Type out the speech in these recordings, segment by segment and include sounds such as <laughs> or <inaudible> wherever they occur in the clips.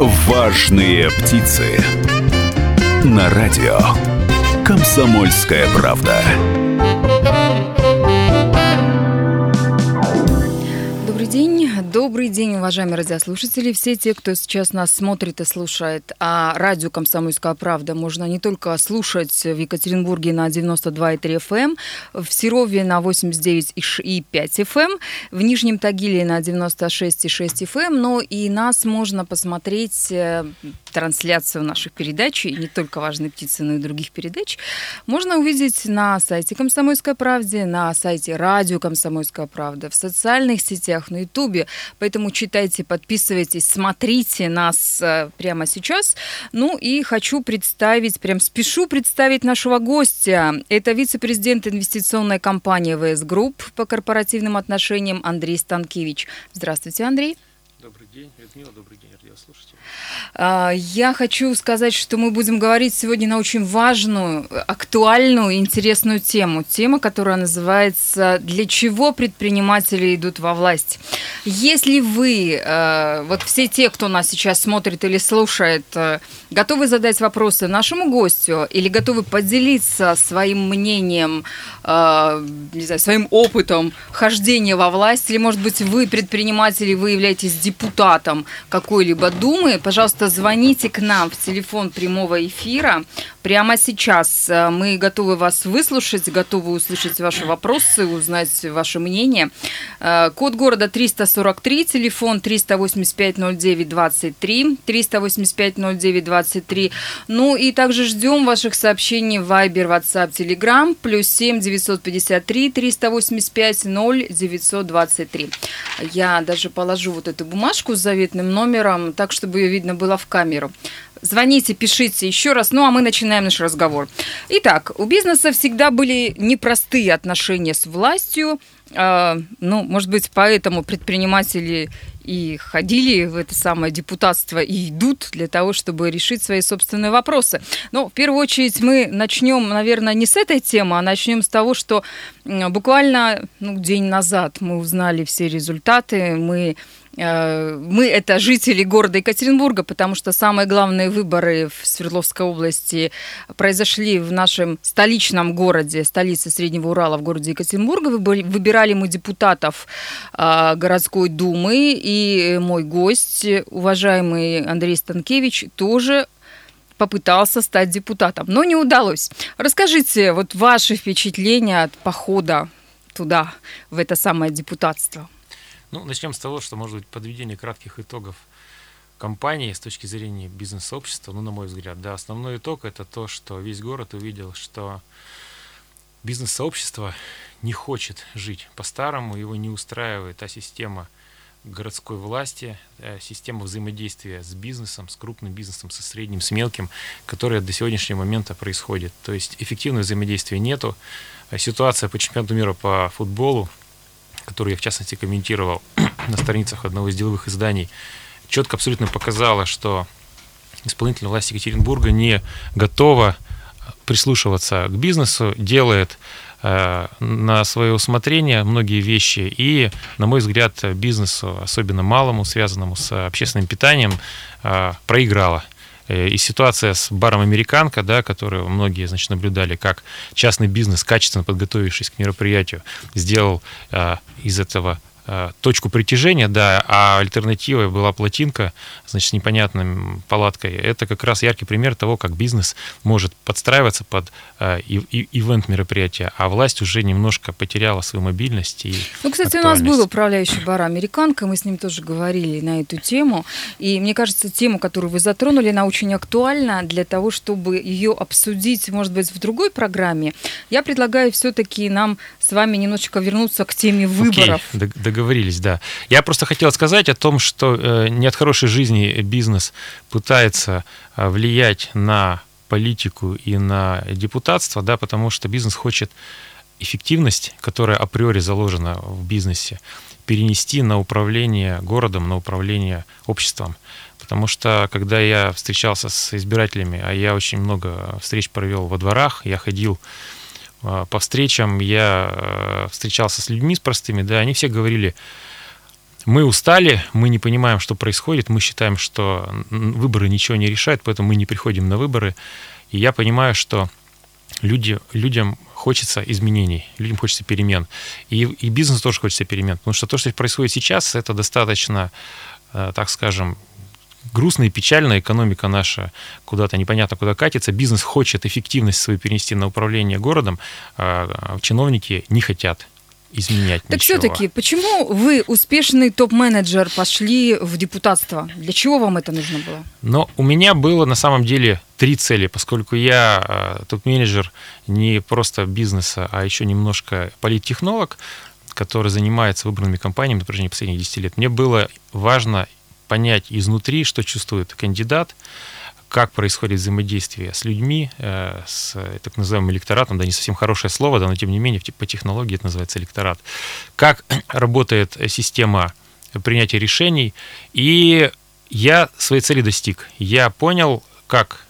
Важные птицы. На радио. Комсомольская правда. Добрый день, уважаемые радиослушатели. Все те, кто сейчас нас смотрит и слушает, а радио «Комсомольская правда» можно не только слушать в Екатеринбурге на 92,3 FM, эм, в Серове на 89,5 FM, эм, в Нижнем Тагиле на 96,6 FM, эм, но и нас можно посмотреть э, трансляцию наших передач, и не только «Важные птицы», но и других передач, можно увидеть на сайте «Комсомольской правде», на сайте радио «Комсомольская правда», в социальных сетях, на Ютубе. Поэтому читайте, подписывайтесь, смотрите нас э, прямо сейчас. Ну и хочу представить, прям спешу представить нашего гостя. Это вице-президент инвестиционной компании АВС Групп по корпоративным отношениям Андрей Станкевич. Здравствуйте, Андрей. Добрый день, Людмила, добрый день, радиослушатели. А, я хочу сказать, что мы будем говорить сегодня на очень важную, актуальную интересную тему. Тема, которая называется «Для чего предприниматели идут во власть?». Если вы, э, вот все те, кто нас сейчас смотрит или слушает, э, готовы задать вопросы нашему гостю или готовы поделиться своим мнением, не знаю, своим опытом хождения во власть, или, может быть, вы предприниматели, вы являетесь депутатом какой-либо думы, пожалуйста, звоните к нам в телефон прямого эфира. Прямо сейчас э, мы готовы вас выслушать, готовы услышать ваши вопросы, узнать ваше мнение. Э, код города 343, телефон 385-09-23, 385-09-23. Ну и также ждем ваших сообщений в Viber, WhatsApp, Telegram, плюс 7 953 385 0 923. Я даже положу вот эту бумажку с заветным номером, так, чтобы ее видно было в камеру. Звоните, пишите еще раз. Ну, а мы начинаем наш разговор. Итак, у бизнеса всегда были непростые отношения с властью. А, ну, может быть, поэтому предприниматели и ходили в это самое депутатство и идут для того, чтобы решить свои собственные вопросы. Но в первую очередь мы начнем, наверное, не с этой темы, а начнем с того, что буквально ну, день назад мы узнали все результаты, мы мы это жители города Екатеринбурга, потому что самые главные выборы в Свердловской области произошли в нашем столичном городе, столице Среднего Урала, в городе Екатеринбурга. Выбирали мы депутатов э, городской думы, и мой гость, уважаемый Андрей Станкевич, тоже попытался стать депутатом, но не удалось. Расскажите вот ваши впечатления от похода туда, в это самое депутатство. Ну, начнем с того, что, может быть, подведение кратких итогов компании с точки зрения бизнес-сообщества, ну, на мой взгляд, да, основной итог это то, что весь город увидел, что бизнес-сообщество не хочет жить по-старому, его не устраивает та система городской власти, э, система взаимодействия с бизнесом, с крупным бизнесом, со средним, с мелким, которая до сегодняшнего момента происходит. То есть эффективного взаимодействия нету. Ситуация по чемпионату мира по футболу которую я в частности комментировал <clears throat> на страницах одного из деловых изданий, четко абсолютно показала, что исполнительная власть Екатеринбурга не готова прислушиваться к бизнесу, делает э, на свое усмотрение многие вещи. И, на мой взгляд, бизнесу, особенно малому, связанному с общественным питанием, э, проиграла. Э, и ситуация с баром «Американка», да, которую многие значит, наблюдали, как частный бизнес, качественно подготовившись к мероприятию, сделал э, из этого точку притяжения, да, а альтернативой была плотинка, значит, с непонятной палаткой. Это как раз яркий пример того, как бизнес может подстраиваться под э, ивент мероприятия, а власть уже немножко потеряла свою мобильность и Ну, кстати, у нас был управляющий бар «Американка», мы с ним тоже говорили на эту тему, и мне кажется, тему, которую вы затронули, она очень актуальна для того, чтобы ее обсудить, может быть, в другой программе. Я предлагаю все-таки нам с вами немножечко вернуться к теме выборов. Okay, договорились, да. Я просто хотел сказать о том, что э, не от хорошей жизни бизнес пытается э, влиять на политику и на депутатство, да, потому что бизнес хочет эффективность, которая априори заложена в бизнесе, перенести на управление городом, на управление обществом. Потому что, когда я встречался с избирателями, а я очень много встреч провел во дворах, я ходил по встречам я э, встречался с людьми, с простыми, да, они все говорили, мы устали, мы не понимаем, что происходит, мы считаем, что выборы ничего не решают, поэтому мы не приходим на выборы. И я понимаю, что люди, людям хочется изменений, людям хочется перемен. И, и бизнесу тоже хочется перемен, потому что то, что происходит сейчас, это достаточно, э, так скажем, грустная и печальная экономика наша куда-то непонятно куда катится. Бизнес хочет эффективность свою перенести на управление городом, а чиновники не хотят изменять Так все-таки, почему вы, успешный топ-менеджер, пошли в депутатство? Для чего вам это нужно было? Но у меня было на самом деле три цели, поскольку я э, топ-менеджер не просто бизнеса, а еще немножко политтехнолог, который занимается выбранными компаниями на протяжении последних 10 лет. Мне было важно понять изнутри, что чувствует кандидат, как происходит взаимодействие с людьми, э, с так называемым электоратом, да, не совсем хорошее слово, да, но тем не менее по технологии это называется электорат, как <clears throat> работает система принятия решений, и я своей цели достиг. Я понял, как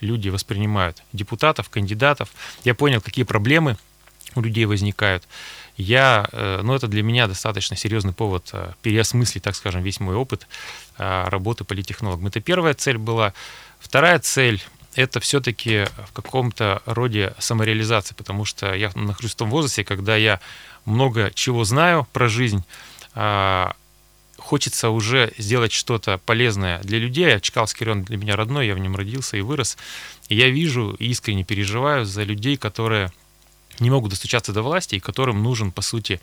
люди воспринимают депутатов, кандидатов, я понял, какие проблемы у людей возникают. Я, э, ну, это для меня достаточно серьезный повод э, переосмыслить, так скажем, весь мой опыт работы политтехнологом. Это первая цель была. Вторая цель это все-таки в каком-то роде самореализация, потому что я нахожусь в том возрасте, когда я много чего знаю про жизнь, а, хочется уже сделать что-то полезное для людей. Чкалский район для меня родной, я в нем родился и вырос. И я вижу и искренне переживаю за людей, которые не могут достучаться до власти и которым нужен, по сути,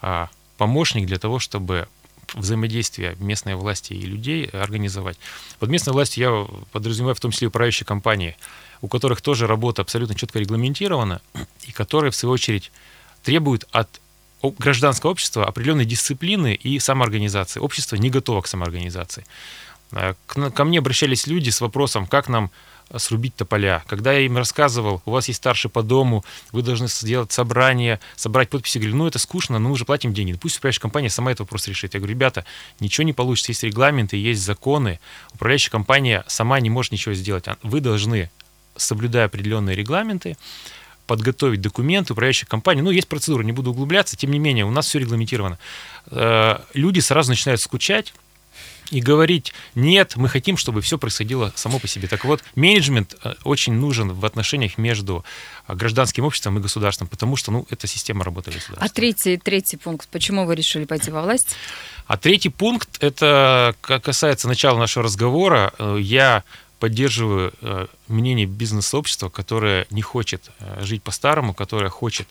а, помощник для того, чтобы взаимодействие местной власти и людей организовать. Под местной властью я подразумеваю в том числе управляющие компании, у которых тоже работа абсолютно четко регламентирована, и которые, в свою очередь, требуют от гражданского общества определенной дисциплины и самоорганизации. Общество не готово к самоорганизации. Э, ко мне обращались люди с вопросом, как нам срубить тополя. Когда я им рассказывал, у вас есть старший по дому, вы должны сделать собрание, собрать подписи, говорили, ну это скучно, но мы уже платим деньги. Пусть управляющая компания сама этот вопрос решит. Я говорю, ребята, ничего не получится, есть регламенты, есть законы, управляющая компания сама не может ничего сделать. А вы должны, соблюдая определенные регламенты, подготовить документы, управляющая компания. Ну, есть процедура, не буду углубляться, тем не менее, у нас все регламентировано. Э, люди сразу начинают скучать, и говорить, нет, мы хотим, чтобы все происходило само по себе. Так вот, менеджмент э, очень нужен в отношениях между э, гражданским обществом и государством, потому что, ну, это система работы государства. А третий, третий пункт, почему вы решили пойти во власть? А третий пункт, это касается начала нашего разговора. Э, я поддерживаю мнение бизнес-сообщества, которое не хочет жить по-старому, которое хочет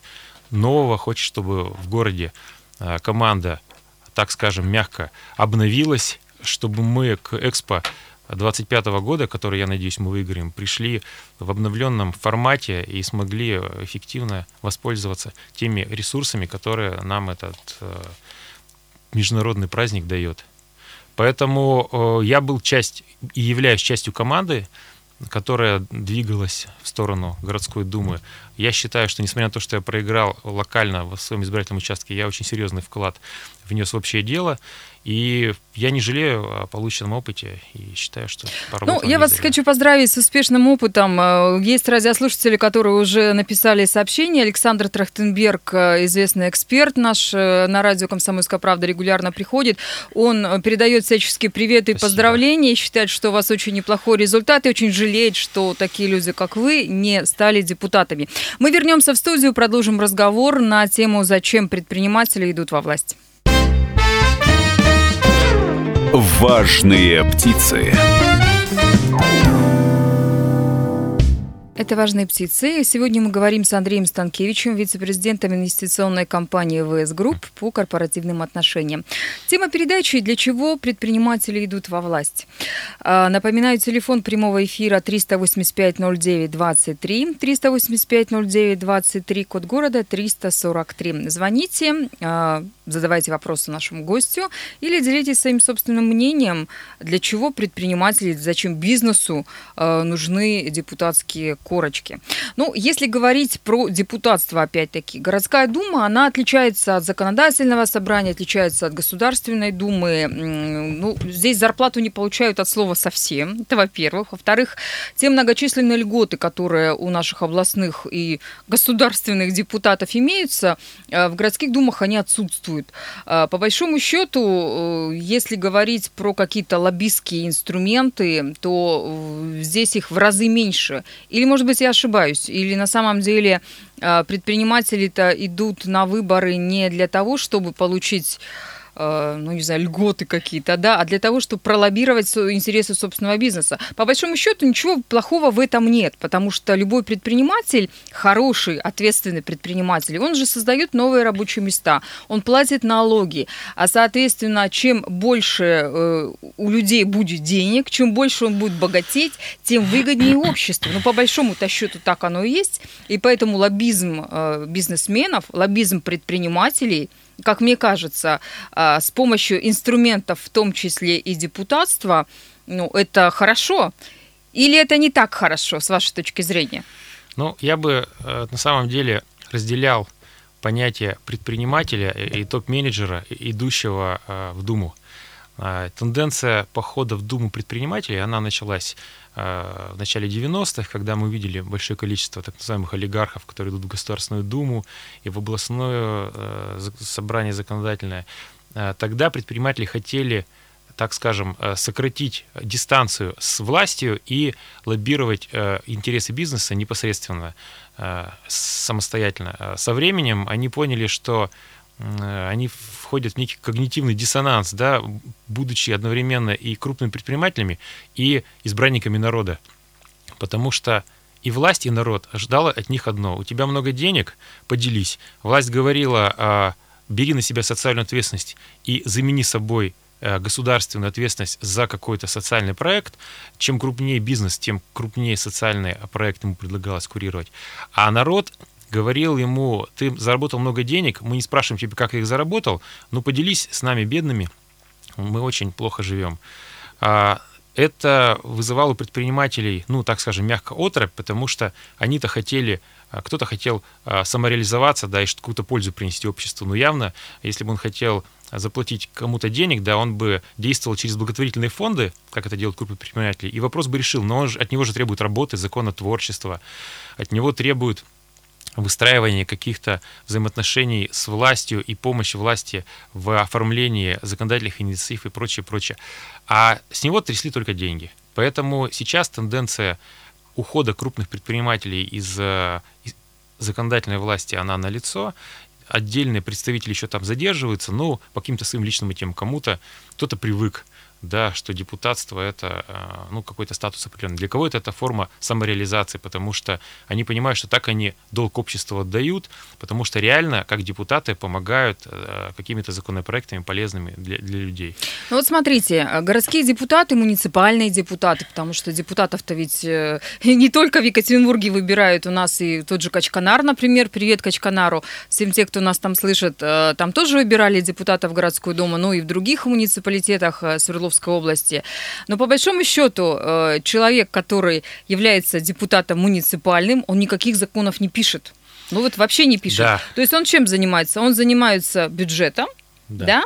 нового, хочет, чтобы в городе команда, так скажем, мягко обновилась, чтобы мы к Экспо 25 года, который, я надеюсь, мы выиграем, пришли в обновленном формате и смогли эффективно воспользоваться теми ресурсами, которые нам этот э, международный праздник дает. Поэтому э, я был часть и являюсь частью команды, которая двигалась в сторону городской думы. Я считаю, что несмотря на то, что я проиграл локально в своем избирательном участке, я очень серьезный вклад внес в общее дело. И я не жалею о полученном опыте и считаю, что Ну, я вас хочу поздравить с успешным опытом. Э, есть радиослушатели, которые уже написали сообщение. Александр Трахтенберг, э, известный эксперт наш э, на радио «Комсомольская правда» регулярно приходит. Он передает всяческие приветы и поздравления, считает, что у вас очень неплохой результат и очень жалеет, что такие люди, как вы, не стали депутатами. Мы вернемся в студию, продолжим разговор на тему «Зачем предприниматели идут во власть». Важные птицы. Это «Важные птицы». Сегодня мы говорим с Андреем Станкевичем, вице-президентом инвестиционной компании АВС Групп по корпоративным отношениям. Тема передачи «Для чего предприниматели идут во власть?». А, напоминаю, телефон прямого эфира 385-09-23, 385-09-23, код города 343. Звоните, а, задавайте вопросы нашему гостю или делитесь своим собственным мнением, для чего предприниматели, зачем бизнесу а, нужны депутатские корочки. Ну, если говорить про депутатство, опять-таки, городская дума, она отличается от законодательного собрания, отличается от Государственной думы. Ну, здесь зарплату не получают от слова совсем, это во-первых. Во-вторых, те многочисленные льготы, которые у наших областных и государственных депутатов имеются, э, в городских думах они отсутствуют. Э, по большому счету, э, если говорить про какие-то лоббистские инструменты, то здесь их в разы меньше. Или, может быть, я ошибаюсь, или на самом деле предприниматели-то идут на выборы не для того, чтобы получить ну, не знаю, льготы какие-то, да, а для того, чтобы пролоббировать интересы собственного бизнеса. По большому счету ничего плохого в этом нет, потому что любой предприниматель, хороший, ответственный предприниматель, он же создает новые рабочие места, он платит налоги, а, соответственно, чем больше э, у людей будет денег, чем больше он будет богатеть, тем выгоднее обществу. Ну, по большому-то счету так оно и есть, и поэтому лоббизм э, бизнесменов, лоббизм предпринимателей – как мне кажется, а, с помощью инструментов, в том числе и депутатства, ну, это хорошо. Или это не так хорошо, с вашей точки зрения? Ну, я бы э, на самом деле разделял понятие предпринимателя и топ-менеджера, идущего э, в Думу. А, тенденция похода в Думу предпринимателей, она началась а, в начале 90-х, когда мы увидели большое количество так называемых олигархов, которые идут в Государственную Думу и в областное э, собрание законодательное. А, тогда предприниматели хотели так скажем, сократить дистанцию с властью и лоббировать интересы бизнеса непосредственно, самостоятельно. Со временем они поняли, что они входят в некий когнитивный диссонанс, да, будучи одновременно и крупными предпринимателями, и избранниками народа. Потому что и власть, и народ ждала от них одно. У тебя много денег, поделись. Власть говорила, а, бери на себя социальную ответственность и замени собой э, государственную ответственность за какой-то социальный проект. Чем крупнее бизнес, тем крупнее социальный проект ему предлагалось курировать. А народ говорил ему, ты заработал много денег, мы не спрашиваем тебя, как их заработал, но поделись с нами, бедными, мы очень плохо живем. А, это вызывало у предпринимателей, ну, так скажем, мягко отрыв, потому что они-то хотели, а, кто-то хотел а, самореализоваться, да, и какую-то пользу принести обществу, но явно, если бы он хотел заплатить кому-то денег, да, он бы действовал через благотворительные фонды, как это делают группы предпринимателей, и вопрос бы решил, но он же, от него же требует работы, закона творчества, от него требует выстраивание каких-то взаимоотношений с властью и помощи власти в оформлении законодательных инициатив и прочее, прочее. А с него трясли только деньги. Поэтому сейчас тенденция ухода крупных предпринимателей из, э, из законодательной власти, она налицо. Отдельные представители еще там задерживаются, но по каким-то своим личным темам кому-то кто-то привык да, что депутатство это а, ну, какой-то статус определенный. Для кого-то это форма самореализации, потому что они понимают, что так они долг обществу отдают, потому что реально, как депутаты, помогают а, какими-то законопроектами полезными для, для людей. Ну вот смотрите, городские депутаты, муниципальные депутаты, потому что депутатов-то ведь э, <laughs> не только в Екатеринбурге выбирают, у нас и тот же Качканар, например, привет Качканару, всем те, кто нас там слышит, э, там тоже выбирали депутатов городскую думу, ну и в других муниципалитетах э, Свердловской Свердловской области. Но по большому счету э, человек, который является депутатом муниципальным, он никаких законов не пишет. Ну вот вообще не пишет. Да. То есть он чем занимается? Он занимается бюджетом, да, да?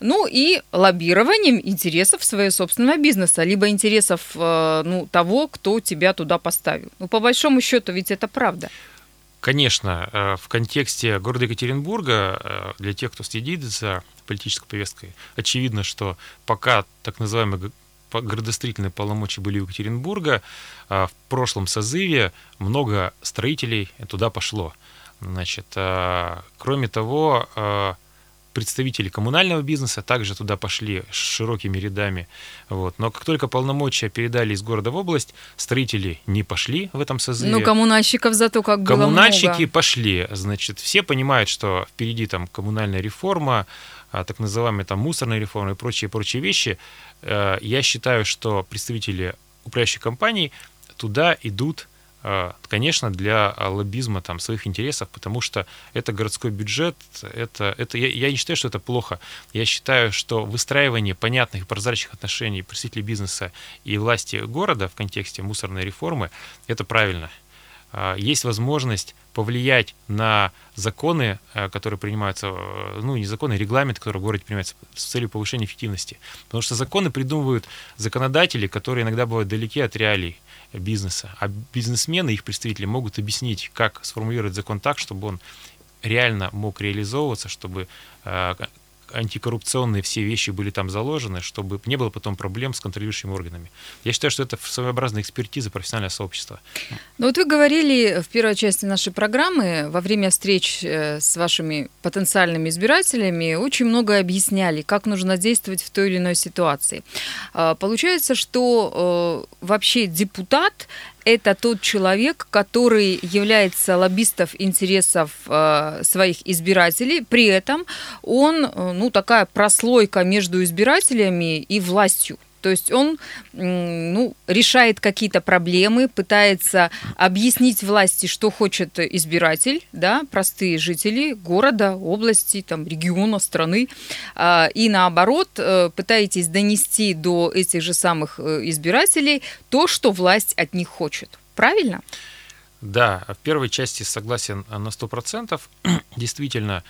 ну и лоббированием интересов своего собственного бизнеса, либо интересов э, ну, того, кто тебя туда поставил. Ну, по большому счету, ведь это правда. Конечно, э, в контексте города Екатеринбурга, для тех, кто следит за политической повесткой. Очевидно, что пока так называемые градостроительные полномочия были у Екатеринбурга, а, в прошлом созыве много строителей туда пошло. Значит, кроме того, представители коммунального бизнеса также туда пошли широкими рядами. Вот. Но как только полномочия передали из города в область, строители не пошли в этом созыве. Ну, коммунальщиков зато как было Коммунальщики много. пошли. Значит, все понимают, что впереди там коммунальная реформа, а, так называемая там мусорная реформа и прочие прочие вещи. Э, я считаю, что представители управляющих компаний туда идут конечно, для лоббизма там, своих интересов, потому что это городской бюджет, это, это, я, я не считаю, что это плохо. Я считаю, что выстраивание понятных и прозрачных отношений представителей бизнеса и власти города в контексте мусорной реформы, это правильно. есть возможность повлиять на законы, которые принимаются, ну, не законы, а регламенты, которые в городе принимаются с целью повышения эффективности. Потому что законы придумывают законодатели, которые иногда бывают далеки от реалий бизнеса. А бизнесмены, их представители могут объяснить, как сформулировать закон так, чтобы он реально мог реализовываться, чтобы антикоррупционные все вещи были там заложены, чтобы не было потом проблем с контролирующими органами. Я считаю, что это своеобразная экспертиза профессионального сообщества. Ну вот вы говорили в первой части нашей программы, во время встреч э, с вашими потенциальными избирателями, очень много объясняли, как нужно действовать в той или иной ситуации. А, получается, что э, вообще депутат это тот человек, который является лоббистов интересов э, своих избирателей, при этом он, э, ну, такая прослойка между избирателями и властью. То есть он ну, решает какие-то проблемы, пытается объяснить власти, что хочет избиратель, да, простые жители города, области, там, региона, страны. А, и наоборот, э, пытаетесь донести до этих же самых э, избирателей то, что власть от них хочет. Правильно? Да, в первой части согласен на 100%. <clears throat> Действительно,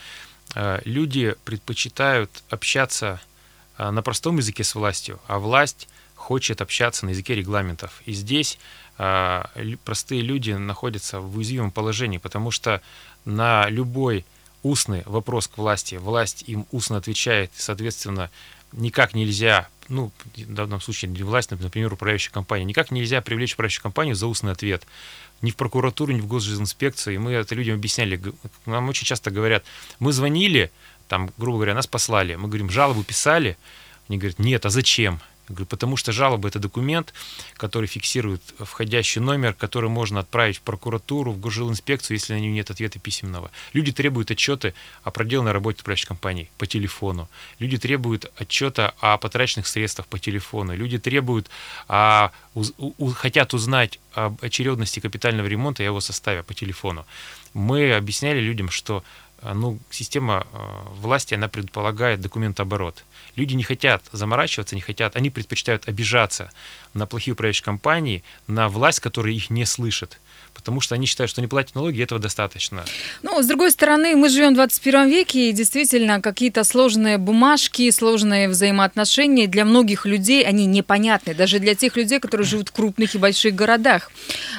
э, люди предпочитают общаться Э, на простом языке с властью, а власть хочет общаться на языке регламентов. И здесь э, простые люди находятся в уязвимом положении, потому что на любой устный вопрос к власти власть им устно отвечает, соответственно, никак нельзя, ну, в данном случае не власть, например, управляющая компания, никак нельзя привлечь управляющую компанию за устный ответ. Ни в прокуратуру, ни в госинспекцию. И мы это людям объясняли. Нам очень часто говорят, мы звонили, там, грубо говоря, нас послали, мы говорим, жалобу писали, они говорят, нет, а зачем? Я говорю, потому что жалоба – это документ, который фиксирует входящий номер, который можно отправить в прокуратуру, в госжилинспекцию, если на него нет ответа письменного. Люди требуют отчеты о проделанной работе управляющей компании по телефону. Люди требуют отчета о потраченных средствах по телефону. Люди требуют, а, у, у, хотят узнать об очередности капитального ремонта и его составе по телефону. Мы объясняли людям, что ну, система а, власти, она предполагает документооборот. Люди не хотят заморачиваться, не хотят, они предпочитают обижаться на плохие управляющие компании, на власть, которая их не слышит потому что они считают, что они платят налоги, этого достаточно. Ну, с другой стороны, мы живем в 21 веке, и действительно какие-то сложные бумажки, сложные взаимоотношения для многих людей, они непонятны, даже для тех людей, которые живут в крупных и больших городах.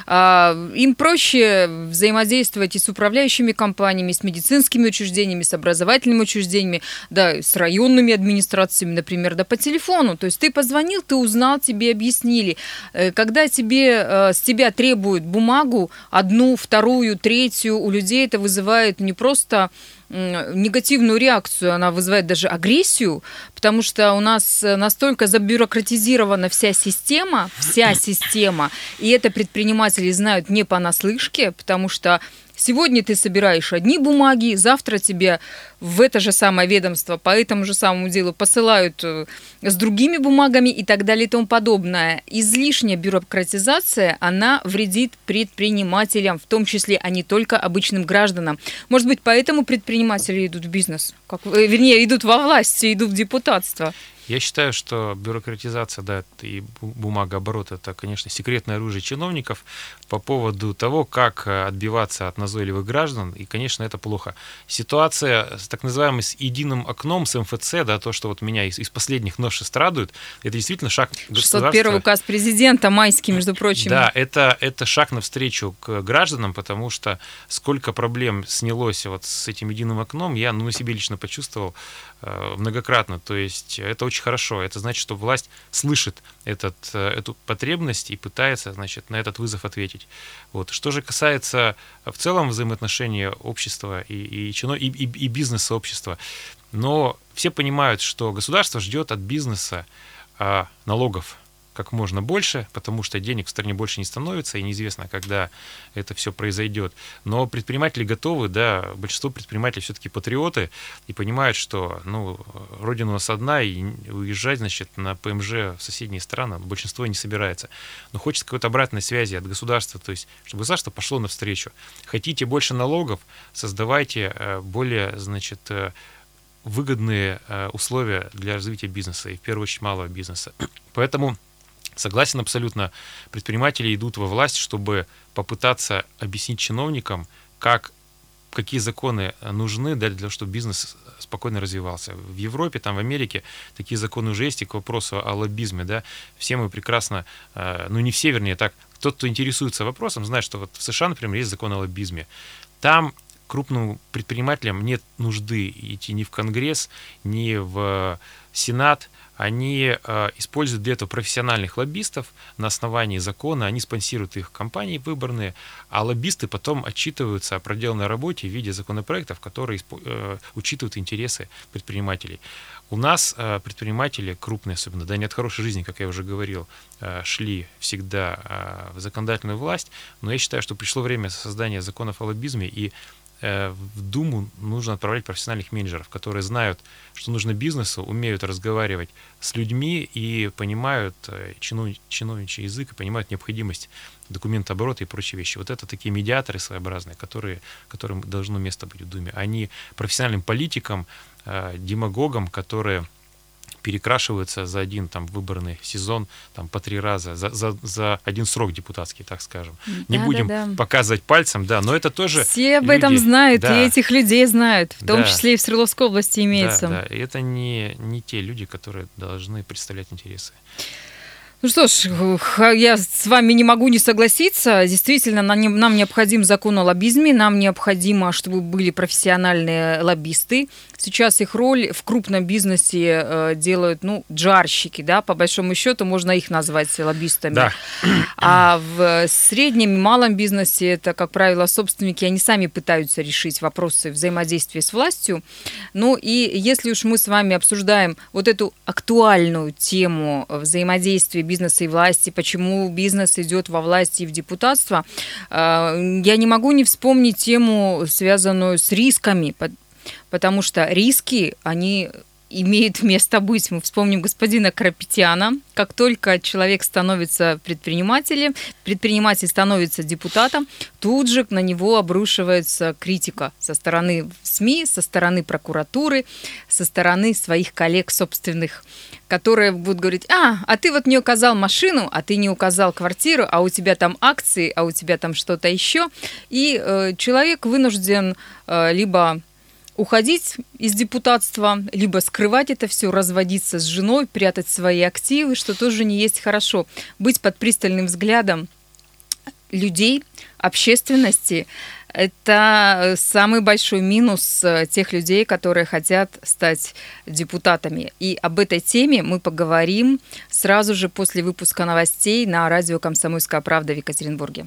А, им проще взаимодействовать и с управляющими компаниями, с медицинскими учреждениями, с образовательными учреждениями, да, с районными администрациями, например, да, по телефону. То есть ты позвонил, ты узнал, тебе объяснили. Э, когда тебе, э, с тебя требуют бумагу, одну, вторую, третью, у людей это вызывает не просто негативную реакцию, она вызывает даже агрессию, потому что у нас настолько забюрократизирована вся система, вся система, и это предприниматели знают не понаслышке, потому что Сегодня ты собираешь одни бумаги, завтра тебе в это же самое ведомство по этому же самому делу посылают э, с другими бумагами и так далее и тому подобное. Излишняя бюрократизация, она вредит предпринимателям, в том числе, а не только обычным гражданам. Может быть, поэтому предприниматели идут в бизнес, как, э, вернее, идут во власть, идут в депутатство. Я считаю, что бюрократизация, да, и бумагооборот – это, конечно, секретное оружие чиновников по поводу того, как э, отбиваться от назойливых граждан, и, конечно, это плохо. Ситуация с так называемым с единым окном, с МФЦ, да, то, что вот меня из, из последних новшеств радует, это действительно шаг 601 указ президента, майский, между прочим. Да, это, это шаг навстречу к гражданам, потому что сколько проблем снялось вот с этим единым окном, я ну, на себе лично почувствовал многократно. То есть это очень хорошо. Это значит, что власть слышит этот, э, эту потребность и пытается, значит, на этот вызов ответить. Вот. Что же касается в целом взаимоотношения общества и, и, и, и, и бизнес-сообщества, но все понимают, что государство ждет от бизнеса а, налогов, как можно больше, потому что денег в стране больше не становится, и неизвестно, когда это все произойдет. Но предприниматели готовы, да, большинство предпринимателей все-таки патриоты и понимают, что, ну, родина у нас одна, и уезжать, значит, на ПМЖ в соседние страны большинство не собирается. Но хочется какой-то обратной связи от государства, то есть, чтобы государство пошло навстречу. Хотите больше налогов, создавайте э, более, значит, э, выгодные э, условия для развития бизнеса, и в первую очередь малого бизнеса. Поэтому Согласен абсолютно. Предприниматели идут во власть, чтобы попытаться объяснить чиновникам, как какие законы нужны для того, чтобы бизнес спокойно развивался. В Европе, там, в Америке такие законы уже есть, и к вопросу о лоббизме, да, все мы прекрасно, э, ну не все, вернее, так, тот, кто интересуется вопросом, знает, что вот в США, например, есть закон о лоббизме. Там крупным предпринимателям нет нужды идти ни в Конгресс, ни в Сенат, они э, используют для этого профессиональных лоббистов на основании закона, они спонсируют их компании выборные, а лоббисты потом отчитываются о проделанной работе в виде законопроектов, которые э, учитывают интересы предпринимателей. У нас э, предприниматели крупные, особенно, да, не от хорошей жизни, как я уже говорил, э, шли всегда э, в законодательную власть, но я считаю, что пришло время создания законов о лоббизме, и в Думу нужно отправлять профессиональных менеджеров, которые знают, что нужно бизнесу, умеют разговаривать с людьми и понимают э, чиновничий язык и понимают необходимость документооборота и прочие вещи. Вот это такие медиаторы своеобразные, которые, которым должно место быть в Думе. Они профессиональным политикам, э, демагогам, которые перекрашиваются за один там выборный сезон там по три раза за, за, за один срок депутатский, так скажем. Да, Не будем да, да. показывать пальцем, да, но это тоже все об люди, этом знают да. и этих людей знают, в том да. числе и в Свердловской области имеется. Да, да. И это не не те люди, которые должны представлять интересы. Ну что ж, я с вами не могу не согласиться. Действительно, нам необходим закон о лоббизме, нам необходимо, чтобы были профессиональные лоббисты. Сейчас их роль в крупном бизнесе э, делают, ну, джарщики, да, по большому счету можно их назвать лоббистами. Да. А в среднем и малом бизнесе это, как правило, собственники, они сами пытаются решить вопросы взаимодействия с властью. Ну и если уж мы с вами обсуждаем вот эту актуальную тему взаимодействия бизнеса и власти, почему бизнес идет во власть и в депутатство, э, я не могу не вспомнить тему, связанную с рисками, потому что риски, они имеют место быть. Мы вспомним господина Крапетяна. Как только человек становится предпринимателем, предприниматель становится депутатом, тут же на него обрушивается критика со стороны СМИ, со стороны прокуратуры, со стороны своих коллег собственных, которые будут говорить, а, а ты вот не указал машину, а ты не указал квартиру, а у тебя там акции, а у тебя там что-то еще. И э, человек вынужден э, либо уходить из депутатства, либо скрывать это все, разводиться с женой, прятать свои активы, что тоже не есть хорошо. Быть под пристальным взглядом людей, общественности, это самый большой минус э, тех людей, которые хотят стать депутатами. И об этой теме мы поговорим сразу же после выпуска новостей на радио «Комсомольская правда» в Екатеринбурге.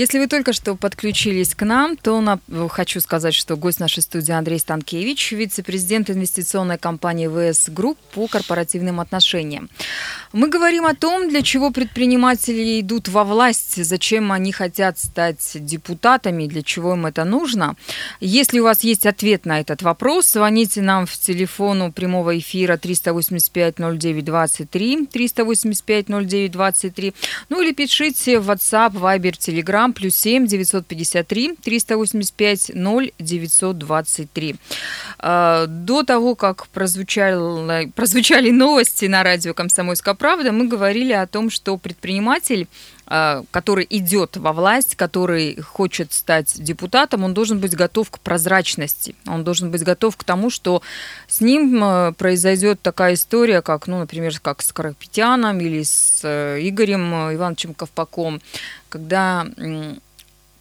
Если вы только что подключились к нам, то на... хочу сказать, что гость нашей студии Андрей Станкевич, вице-президент инвестиционной компании АВС Групп по корпоративным отношениям. Мы говорим о том, для чего предприниматели идут во власть, зачем они хотят стать депутатами, для чего им это нужно. Если у вас есть ответ на этот вопрос, звоните нам в телефону прямого эфира 385-09-23, 385-09-23, ну или пишите в WhatsApp, Viber, Telegram, Телеграм плюс 7 953 385 0 923. До того, как прозвучали, прозвучали новости на радио «Комсомольская правда», мы говорили о том, что предприниматель который идет во власть, который хочет стать депутатом, он должен быть готов к прозрачности. Он должен быть готов к тому, что с ним а, произойдет такая история, как, ну, например, как с Карапетяном или с э, Игорем Ивановичем Ковпаком, когда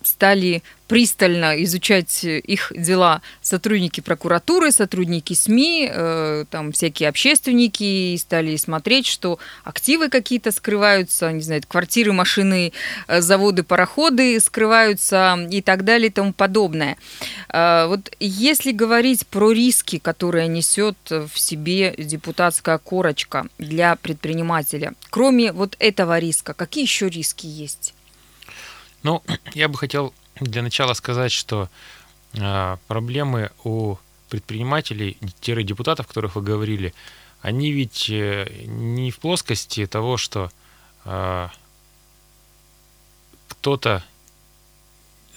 стали пристально изучать их дела сотрудники прокуратуры, сотрудники СМИ, э, там всякие общественники, и стали смотреть, что активы какие-то скрываются, не знаю, квартиры, машины, э, заводы, пароходы скрываются и так далее и тому подобное. Э, вот если говорить про риски, которые несет в себе депутатская корочка для предпринимателя, кроме вот этого риска, какие еще риски есть? Ну, <clears throat> я бы хотел для начала сказать, что э, проблемы у предпринимателей, депутатов, о которых вы говорили, они ведь э, не в плоскости того, что э, кто-то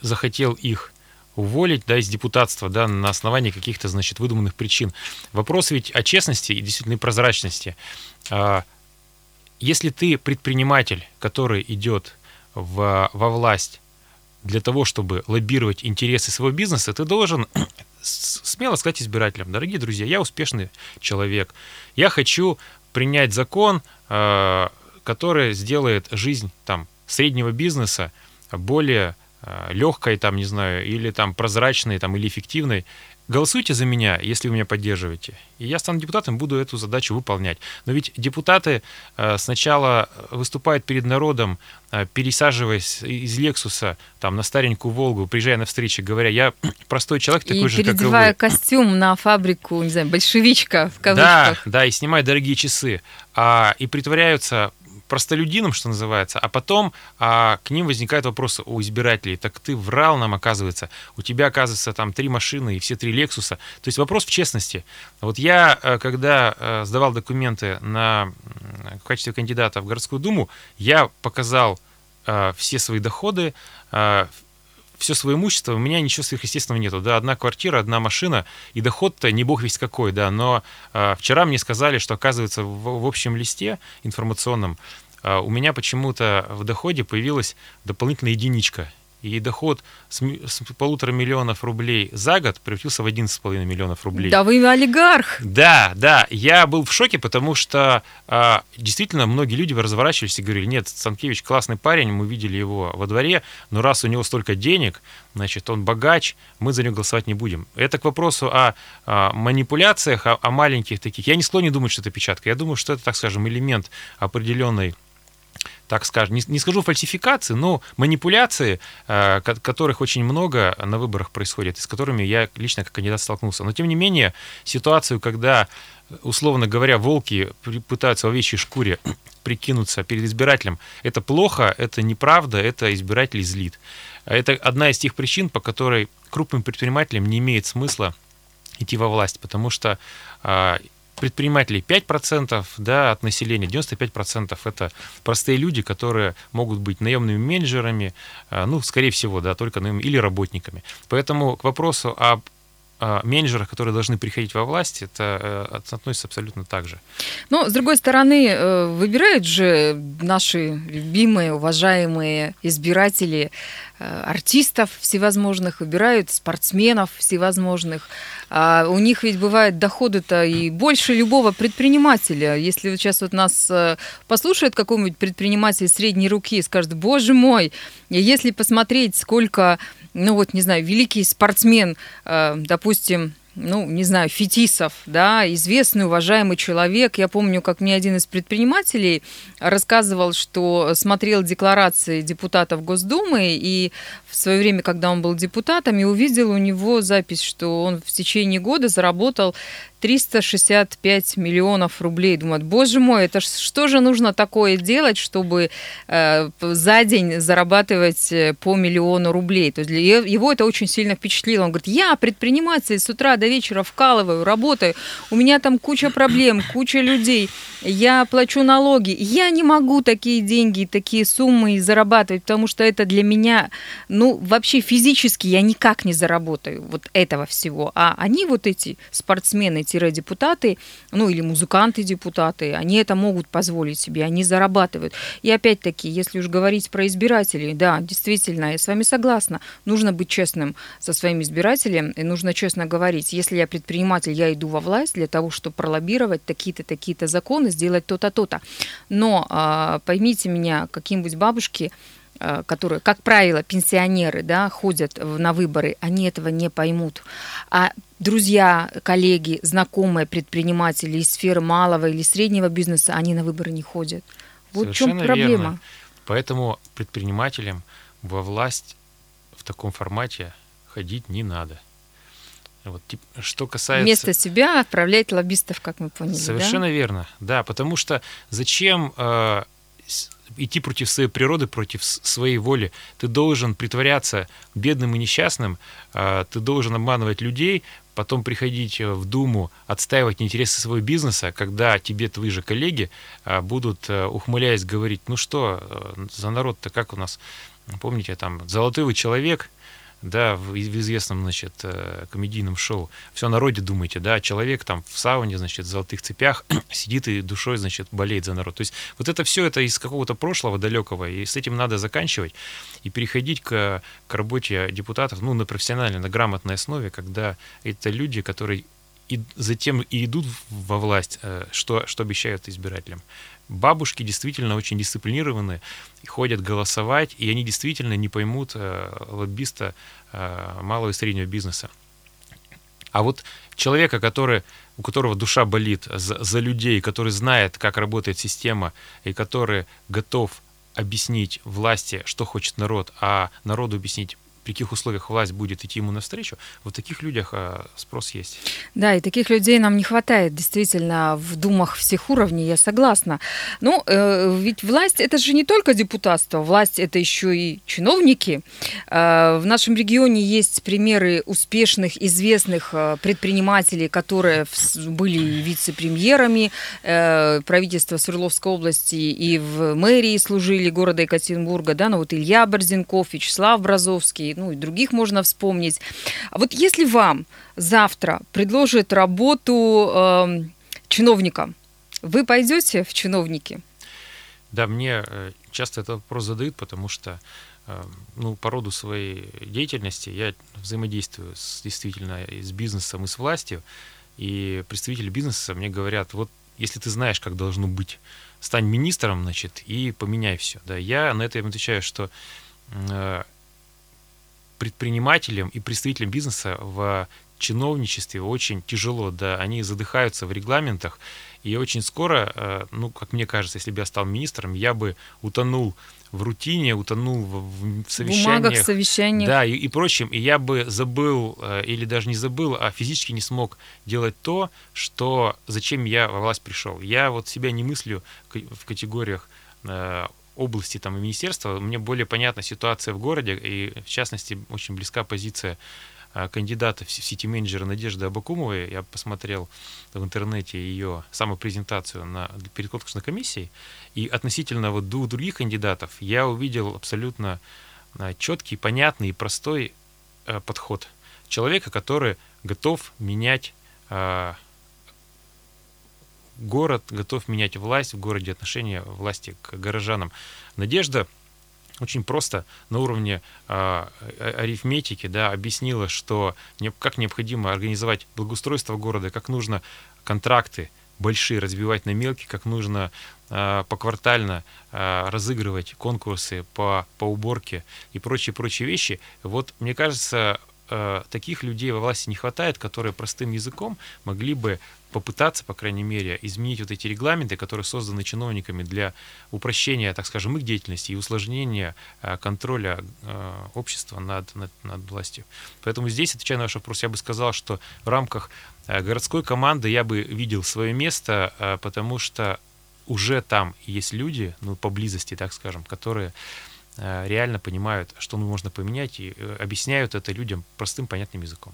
захотел их уволить да, из депутатства да, на основании каких-то значит, выдуманных причин. Вопрос ведь о честности и действительно прозрачности. А, если ты предприниматель, который идет в, во власть. Для того, чтобы лоббировать интересы своего бизнеса, ты должен <clears throat> смело сказать избирателям, дорогие друзья, я успешный человек, я хочу принять закон, а, который сделает жизнь там, среднего бизнеса более Э, легкой, там, не знаю, или там прозрачной, там, или эффективной, голосуйте за меня, если вы меня поддерживаете. И я стану депутатом, буду эту задачу выполнять. Но ведь депутаты э, сначала выступают перед народом, э, пересаживаясь из Лексуса там, на старенькую Волгу, приезжая на встречи, говоря, я <clears throat> простой человек такой и же, как и вы. костюм на фабрику, не знаю, большевичка в кавычках. Да, да, и снимают дорогие часы. А, и притворяются простолюдинам, что называется, а потом а, к ним возникает вопрос у избирателей. Так ты врал нам, оказывается. У тебя, оказывается, там три машины и все три Лексуса. То есть вопрос в честности. Вот я, э, когда э, сдавал документы на, в качестве кандидата в городскую думу, я показал э, все свои доходы, все свое имущество, у меня ничего сверхъестественного нету. Да, одна квартира, одна машина, и доход-то не бог весь какой, да. Но э, вчера мне сказали, что, оказывается, в, в общем листе информационном у меня почему-то в доходе появилась дополнительная единичка и доход с, с полутора миллионов рублей за год превратился в 11,5 миллионов рублей. Да вы олигарх! Да, да, я был в шоке, потому что а, действительно многие люди разворачивались и говорили, нет, Санкевич классный парень, мы видели его во дворе, но раз у него столько денег, значит, он богач, мы за него голосовать не будем. Это к вопросу о, о манипуляциях, о, о маленьких таких. Я не склонен думать, что это печатка, я думаю, что это, так скажем, элемент определенной так скажем, не, не скажу фальсификации, но манипуляции, э, которых очень много на выборах происходит, и с которыми я лично как кандидат столкнулся. Но тем не менее, ситуацию, когда, условно говоря, волки пытаются в овечьей шкуре <clears throat> прикинуться перед избирателем, это плохо, это неправда, это избиратель злит. Это одна из тех причин, по которой крупным предпринимателям не имеет смысла идти во власть, потому что а, предпринимателей 5% да, от населения, 95% это простые люди, которые могут быть наемными менеджерами, а, ну, скорее всего, да, только наемными, или работниками. Поэтому к вопросу об менеджерах, которые должны приходить во власть, это э, относится абсолютно так же. Но, с другой стороны, э, выбирают же наши любимые, уважаемые избиратели э, артистов всевозможных, выбирают спортсменов всевозможных. А у них ведь бывают доходы-то и больше любого предпринимателя. Если вот сейчас вот нас послушает какой-нибудь предприниматель средней руки и скажет, боже мой, если посмотреть, сколько ну вот, не знаю, великий спортсмен, э, допустим, ну, не знаю, Фетисов, да, известный, уважаемый человек. Я помню, как мне один из предпринимателей рассказывал, что смотрел декларации депутатов Госдумы, и в свое время, когда он был депутатом, и увидел у него запись, что он в течение года заработал 365 миллионов рублей. Думают, боже мой, это что же нужно такое делать, чтобы э, за день зарабатывать э, по миллиону рублей? То есть для его это очень сильно впечатлило. Он говорит, я предприниматель, с утра до вечера вкалываю, работаю, у меня там куча проблем, куча людей, я плачу налоги, я не могу такие деньги, такие суммы зарабатывать, потому что это для меня, ну, вообще физически я никак не заработаю вот этого всего. А они вот эти спортсмены, депутаты, ну или музыканты-депутаты, они это могут позволить себе, они зарабатывают. И опять-таки, если уж говорить про избирателей, да, действительно, я с вами согласна, нужно быть честным со своим избирателем, и нужно честно говорить, если я предприниматель, я иду во власть для того, чтобы пролоббировать такие-то, такие-то законы, сделать то-то, то-то. Но а, поймите меня, какие-нибудь бабушки, а, которые, как правило, пенсионеры, да, ходят на выборы, они этого не поймут. А друзья, коллеги, знакомые предприниматели из сферы малого или среднего бизнеса, они на выборы не ходят. Вот Совершенно в чем проблема. Верно. Поэтому предпринимателям во власть в таком формате ходить не надо. Вот, тип, что касается... Вместо себя отправлять лоббистов, как мы поняли. Совершенно да? верно, да, потому что зачем э, идти против своей природы, против своей воли. Ты должен притворяться бедным и несчастным, э, ты должен обманывать людей, потом приходить в Думу, отстаивать интересы своего бизнеса, когда тебе твои же коллеги будут, ухмыляясь, говорить, ну что за народ-то, как у нас, помните, там, золотой вы человек – да, в, известном, значит, э, комедийном шоу. Все народе думаете, да, человек там в сауне, значит, в золотых цепях <clears throat> сидит и душой, значит, болеет за народ. То есть вот это все это из какого-то прошлого далекого, и с этим надо заканчивать и переходить к, к работе депутатов, ну, на профессиональной, на грамотной основе, когда это люди, которые и затем и идут во власть, э, что, что обещают избирателям бабушки действительно очень дисциплинированы, ходят голосовать, и они действительно не поймут э, лоббиста э, малого и среднего бизнеса. А вот человека, который, у которого душа болит за, за людей, который знает, как работает система, и который готов объяснить власти, что хочет народ, а народу объяснить, при каких условиях власть будет идти ему навстречу, вот таких людях а, спрос есть. Да, и таких людей нам не хватает действительно в думах всех уровней, я согласна. Ну, э, ведь власть это же не только депутатство, власть это еще и чиновники. Э, в нашем регионе есть примеры успешных, известных э, предпринимателей, которые были вице-премьерами э, правительства Свердловской области и в мэрии служили города Екатеринбурга, да, ну вот Илья Борзенков, Вячеслав Бразовский, ну и других можно вспомнить. А вот если вам завтра предложат работу э, чиновника, вы пойдете в чиновники? Да, мне э, часто этот вопрос задают, потому что э, ну, по роду своей деятельности я взаимодействую с, действительно и с бизнесом, и с властью. И представители бизнеса мне говорят, вот если ты знаешь, как должно быть, стань министром, значит, и поменяй все. Да, я на это им отвечаю, что э, предпринимателям и представителям бизнеса в чиновничестве очень тяжело, да, они задыхаются в регламентах, и очень скоро, э, ну, как мне кажется, если бы я стал министром, я бы утонул в рутине, утонул в, в совещаниях. Бумагах, совещаниях. Да, и, и прочим, и я бы забыл, э, или даже не забыл, а физически не смог делать то, что, зачем я во власть пришел. Я вот себя не мыслю в категориях э, области там, и министерства, мне более понятна ситуация в городе, и в частности очень близка позиция а, кандидата в сити-менеджера Надежды Абакумовой. Я посмотрел в интернете ее самопрезентацию на, перед конкурсной комиссией, и относительно вот двух других кандидатов я увидел абсолютно а, четкий, понятный и простой а, подход человека, который готов менять город готов менять власть в городе, отношение власти к горожанам. Надежда очень просто на уровне э, арифметики да, объяснила, что не, как необходимо организовать благоустройство города, как нужно контракты большие разбивать на мелкие, как нужно э, поквартально э, разыгрывать конкурсы по, по уборке и прочие-прочие вещи. Вот, мне кажется, э, таких людей во власти не хватает, которые простым языком могли бы попытаться, по крайней мере, изменить вот эти регламенты, которые созданы чиновниками для упрощения, так скажем, их деятельности и усложнения э, контроля э, общества над, над, над властью. Поэтому здесь, отвечая на ваш вопрос, я бы сказал, что в рамках э, городской команды я бы видел свое место, потому что уже там есть люди, ну, поблизости, так скажем, которые реально понимают, что можно поменять, и объясняют это людям простым, понятным языком.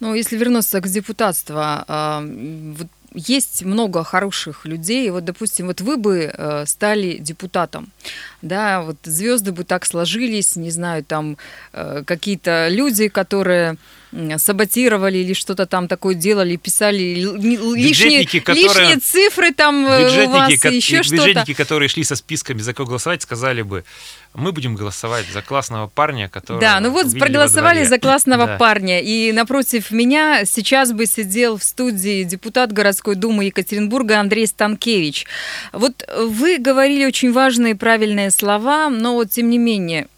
Ну, если вернуться к депутатству, вот есть много хороших людей. Вот, допустим, вот вы бы э, стали депутатом, да, вот звезды бы так сложились, не знаю, там э, какие-то люди, которые саботировали или что-то там такое делали, писали лишние, которые, лишние цифры там э, у вас, ко- еще что-то. Бюджетники, которые шли со списками, за кого голосовать, сказали бы, мы будем голосовать за классного парня, который... Да, ну вот проголосовали за классного <laughs> да. парня, и напротив меня сейчас бы сидел в студии депутат городской думы Екатеринбурга Андрей Станкевич. Вот вы говорили очень важные правильные слова, но вот тем не менее,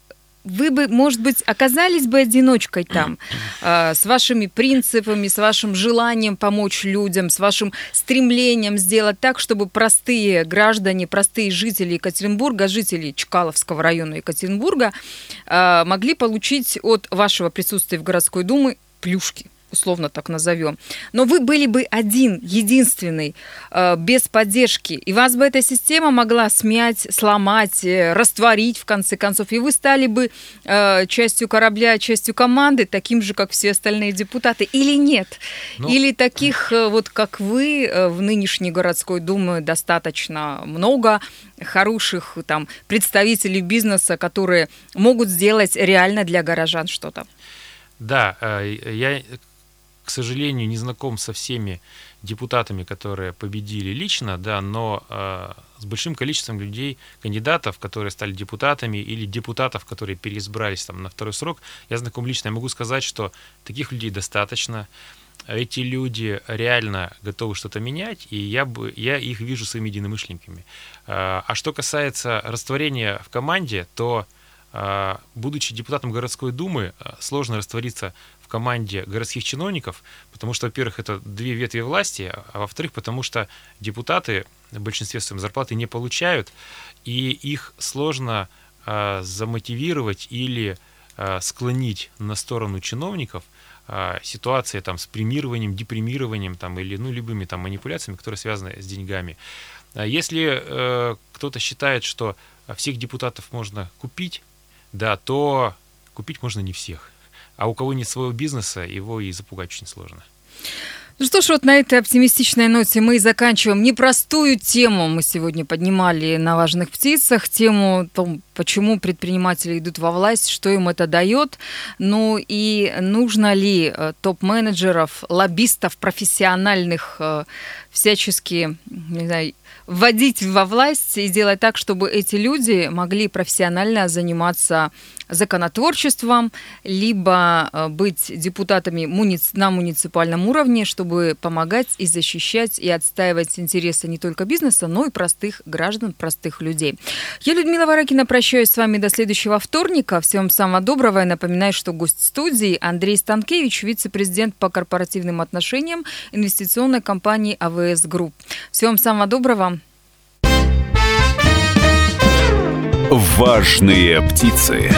вы бы, может быть, оказались бы одиночкой там, э, <clears throat> с вашими принципами, с вашим желанием помочь людям, с вашим стремлением сделать так, чтобы простые граждане, простые жители Екатеринбурга, жители Чкаловского района Екатеринбурга э, могли получить от вашего присутствия в городской думе плюшки. Условно так назовем. Но вы были бы один, единственный, э, без поддержки, и вас бы эта система могла смять, сломать, э, растворить в конце концов, и вы стали бы э, частью корабля, частью команды, таким же, как все остальные депутаты, или нет? Ну, или таких, вот как вы, в нынешней городской думе достаточно много хороших там представителей бизнеса, которые могут сделать реально для горожан что-то? Да, я к сожалению, не знаком со всеми депутатами, которые победили лично, да, но э, с большим количеством людей, кандидатов, которые стали депутатами, или депутатов, которые переизбрались там на второй срок, я знаком лично. Я могу сказать, что таких людей достаточно. Эти люди реально готовы что-то менять, и я, бы, я их вижу своими единомышленниками. Э, а что касается растворения в команде, то э, будучи депутатом городской думы, э, сложно раствориться в команде городских чиновников, потому что, во-первых, это две ветви власти, а во-вторых, потому что депутаты в большинстве своем зарплаты не получают, и их сложно э, замотивировать или э, склонить на сторону чиновников э, ситуация там с премированием, депримированием там или ну любыми там манипуляциями, которые связаны с деньгами. Если э, кто-то считает, что всех депутатов можно купить, да, то купить можно не всех. А у кого нет своего бизнеса, его и запугать очень сложно. Ну что ж, вот на этой оптимистичной ноте мы и заканчиваем. Непростую тему мы сегодня поднимали на «Важных птицах», тему о том, почему предприниматели идут во власть, что им это дает, ну и нужно ли э, топ-менеджеров, лоббистов, профессиональных э, всячески, не знаю, вводить во власть и делать так, чтобы эти люди могли профессионально заниматься законотворчеством, либо э, быть депутатами на муниципальном уровне, чтобы помогать и защищать и отстаивать интересы не только бизнеса, но и простых граждан, простых людей. Я, Людмила Варакина, прощаюсь с вами до следующего вторника. Всем самого доброго. Я напоминаю, что гость студии Андрей Станкевич, вице-президент по корпоративным отношениям инвестиционной компании АВС Групп. Всем самого доброго. Важные птицы.